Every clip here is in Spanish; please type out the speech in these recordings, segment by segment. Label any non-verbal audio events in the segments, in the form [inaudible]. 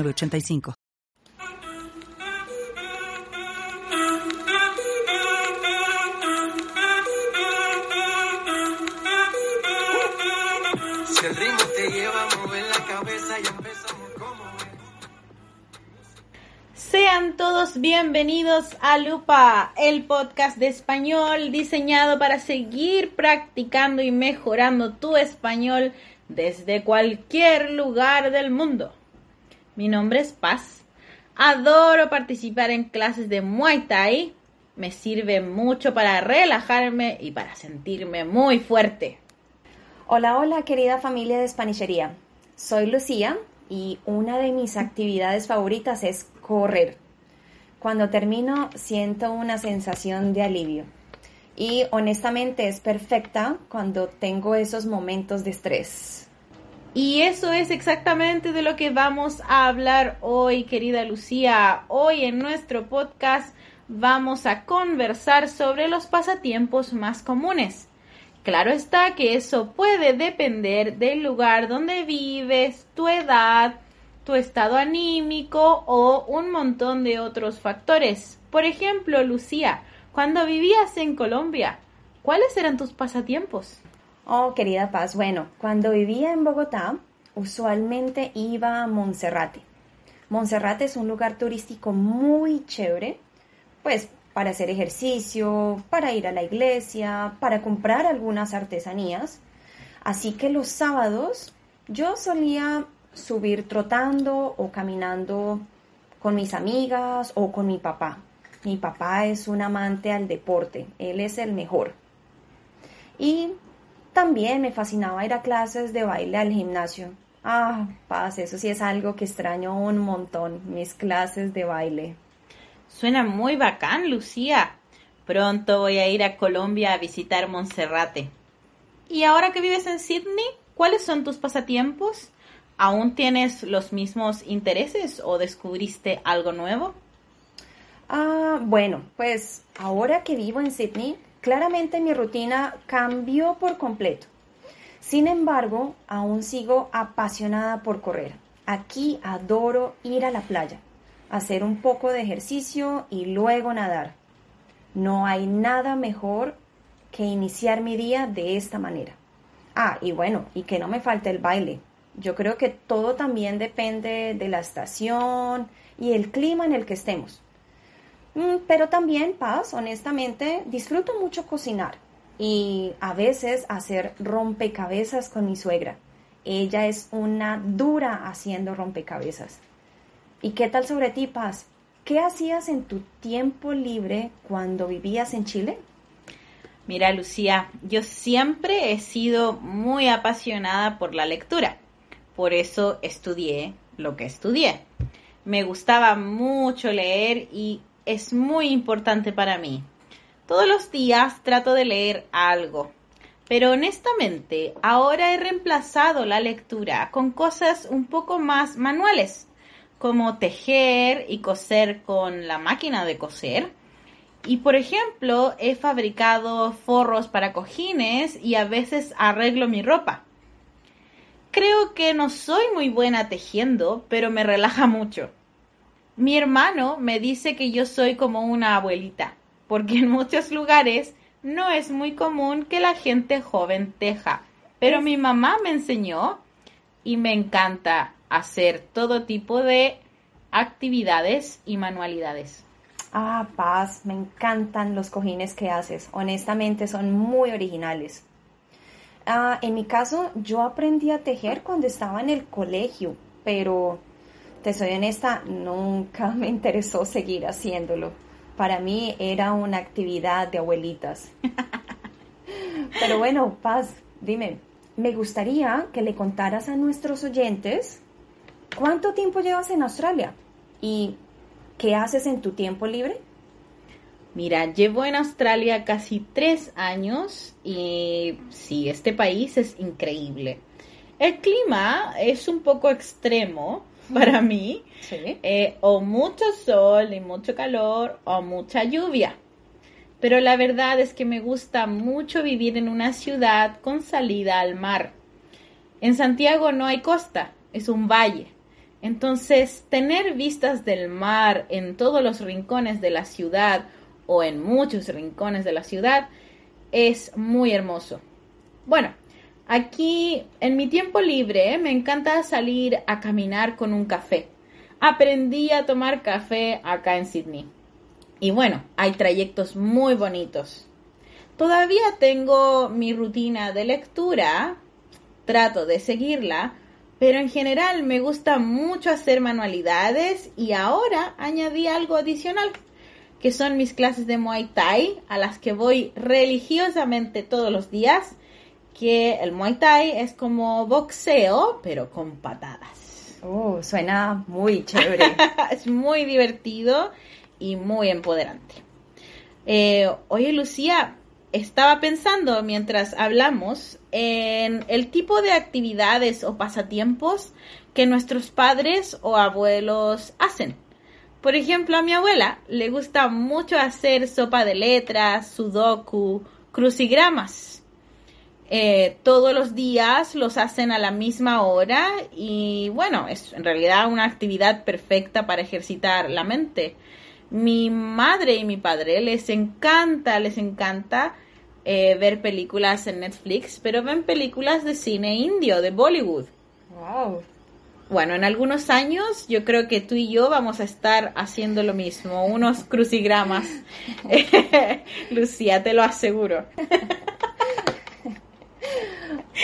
85 Si el ritmo te lleva a mover la cabeza y empezamos como Sean todos bienvenidos a Lupa, el podcast de español diseñado para seguir practicando y mejorando tu español desde cualquier lugar del mundo. Mi nombre es Paz. Adoro participar en clases de Muay Thai. Me sirve mucho para relajarme y para sentirme muy fuerte. Hola, hola querida familia de Spanichería. Soy Lucía y una de mis actividades favoritas es correr. Cuando termino siento una sensación de alivio y honestamente es perfecta cuando tengo esos momentos de estrés. Y eso es exactamente de lo que vamos a hablar hoy, querida Lucía. Hoy en nuestro podcast vamos a conversar sobre los pasatiempos más comunes. Claro está que eso puede depender del lugar donde vives, tu edad, tu estado anímico o un montón de otros factores. Por ejemplo, Lucía, cuando vivías en Colombia, ¿cuáles eran tus pasatiempos? Oh, querida Paz, bueno, cuando vivía en Bogotá, usualmente iba a Monserrate. Monserrate es un lugar turístico muy chévere, pues para hacer ejercicio, para ir a la iglesia, para comprar algunas artesanías. Así que los sábados yo solía subir trotando o caminando con mis amigas o con mi papá. Mi papá es un amante al deporte, él es el mejor. Y también me fascinaba ir a clases de baile al gimnasio. Ah, paz, eso sí es algo que extraño un montón, mis clases de baile. Suena muy bacán, Lucía. Pronto voy a ir a Colombia a visitar Monserrate. ¿Y ahora que vives en Sydney, cuáles son tus pasatiempos? ¿Aún tienes los mismos intereses o descubriste algo nuevo? Ah, bueno, pues ahora que vivo en Sydney, Claramente mi rutina cambió por completo. Sin embargo, aún sigo apasionada por correr. Aquí adoro ir a la playa, hacer un poco de ejercicio y luego nadar. No hay nada mejor que iniciar mi día de esta manera. Ah, y bueno, y que no me falte el baile. Yo creo que todo también depende de la estación y el clima en el que estemos. Mm, pero también, Paz, honestamente, disfruto mucho cocinar y a veces hacer rompecabezas con mi suegra. Ella es una dura haciendo rompecabezas. ¿Y qué tal sobre ti, Paz? ¿Qué hacías en tu tiempo libre cuando vivías en Chile? Mira, Lucía, yo siempre he sido muy apasionada por la lectura. Por eso estudié lo que estudié. Me gustaba mucho leer y es muy importante para mí. Todos los días trato de leer algo, pero honestamente ahora he reemplazado la lectura con cosas un poco más manuales, como tejer y coser con la máquina de coser. Y por ejemplo, he fabricado forros para cojines y a veces arreglo mi ropa. Creo que no soy muy buena tejiendo, pero me relaja mucho. Mi hermano me dice que yo soy como una abuelita, porque en muchos lugares no es muy común que la gente joven teja. Pero mi mamá me enseñó y me encanta hacer todo tipo de actividades y manualidades. Ah, Paz, me encantan los cojines que haces. Honestamente son muy originales. Ah, en mi caso, yo aprendí a tejer cuando estaba en el colegio, pero te soy honesta, nunca me interesó seguir haciéndolo. Para mí era una actividad de abuelitas. [laughs] Pero bueno, Paz, dime, me gustaría que le contaras a nuestros oyentes ¿Cuánto tiempo llevas en Australia? ¿Y qué haces en tu tiempo libre? Mira, llevo en Australia casi tres años y sí, este país es increíble. El clima es un poco extremo [laughs] para mí. Sí. Eh, o mucho sol y mucho calor o mucha lluvia. Pero la verdad es que me gusta mucho vivir en una ciudad con salida al mar. En Santiago no hay costa, es un valle. Entonces, tener vistas del mar en todos los rincones de la ciudad o en muchos rincones de la ciudad es muy hermoso. Bueno, aquí en mi tiempo libre me encanta salir a caminar con un café. Aprendí a tomar café acá en Sydney. Y bueno, hay trayectos muy bonitos. Todavía tengo mi rutina de lectura, trato de seguirla, pero en general me gusta mucho hacer manualidades y ahora añadí algo adicional, que son mis clases de Muay Thai, a las que voy religiosamente todos los días, que el Muay Thai es como boxeo, pero con patadas. Oh, suena muy chévere. [laughs] es muy divertido y muy empoderante. Eh, oye, Lucía, estaba pensando mientras hablamos en el tipo de actividades o pasatiempos que nuestros padres o abuelos hacen. Por ejemplo, a mi abuela le gusta mucho hacer sopa de letras, sudoku, crucigramas. Eh, todos los días los hacen a la misma hora y bueno, es en realidad una actividad perfecta para ejercitar la mente. Mi madre y mi padre les encanta, les encanta eh, ver películas en Netflix, pero ven películas de cine indio, de Bollywood. Wow. Bueno, en algunos años yo creo que tú y yo vamos a estar haciendo lo mismo, unos crucigramas. [laughs] [laughs] Lucía, te lo aseguro. [laughs]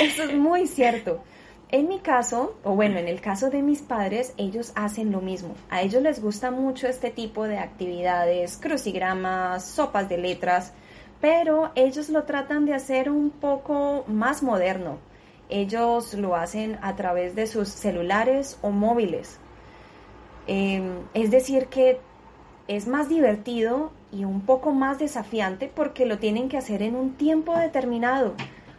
Eso es muy cierto. En mi caso, o bueno, en el caso de mis padres, ellos hacen lo mismo. A ellos les gusta mucho este tipo de actividades, crucigramas, sopas de letras, pero ellos lo tratan de hacer un poco más moderno. Ellos lo hacen a través de sus celulares o móviles. Eh, es decir, que es más divertido y un poco más desafiante porque lo tienen que hacer en un tiempo determinado.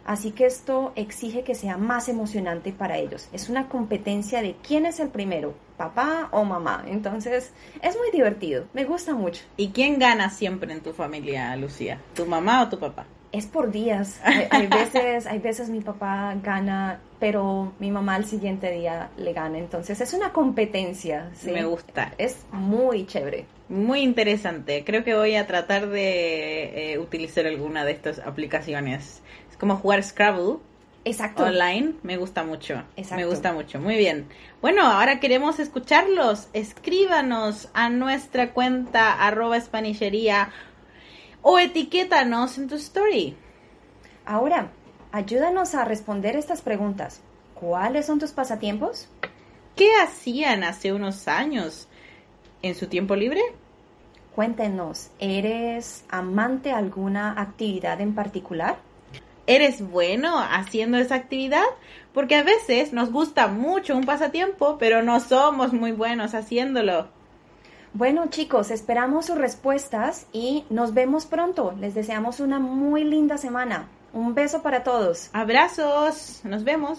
Así que esto exige que sea más emocionante para ellos. Es una competencia de quién es el primero, papá o mamá. Entonces es muy divertido, me gusta mucho. ¿Y quién gana siempre en tu familia, Lucía? ¿Tu mamá o tu papá? Es por días. Hay, hay [laughs] veces, hay veces mi papá gana, pero mi mamá al siguiente día le gana. Entonces es una competencia. ¿sí? Me gusta. Es muy chévere. Muy interesante. Creo que voy a tratar de eh, utilizar alguna de estas aplicaciones. Como jugar Scrabble Exacto. online. Me gusta mucho. Exacto. Me gusta mucho. Muy bien. Bueno, ahora queremos escucharlos. Escríbanos a nuestra cuenta arroba espanishería o etiquétanos en tu story. Ahora, ayúdanos a responder estas preguntas. ¿Cuáles son tus pasatiempos? ¿Qué hacían hace unos años en su tiempo libre? Cuéntenos, ¿eres amante de alguna actividad en particular? ¿Eres bueno haciendo esa actividad? Porque a veces nos gusta mucho un pasatiempo, pero no somos muy buenos haciéndolo. Bueno chicos, esperamos sus respuestas y nos vemos pronto. Les deseamos una muy linda semana. Un beso para todos. Abrazos, nos vemos.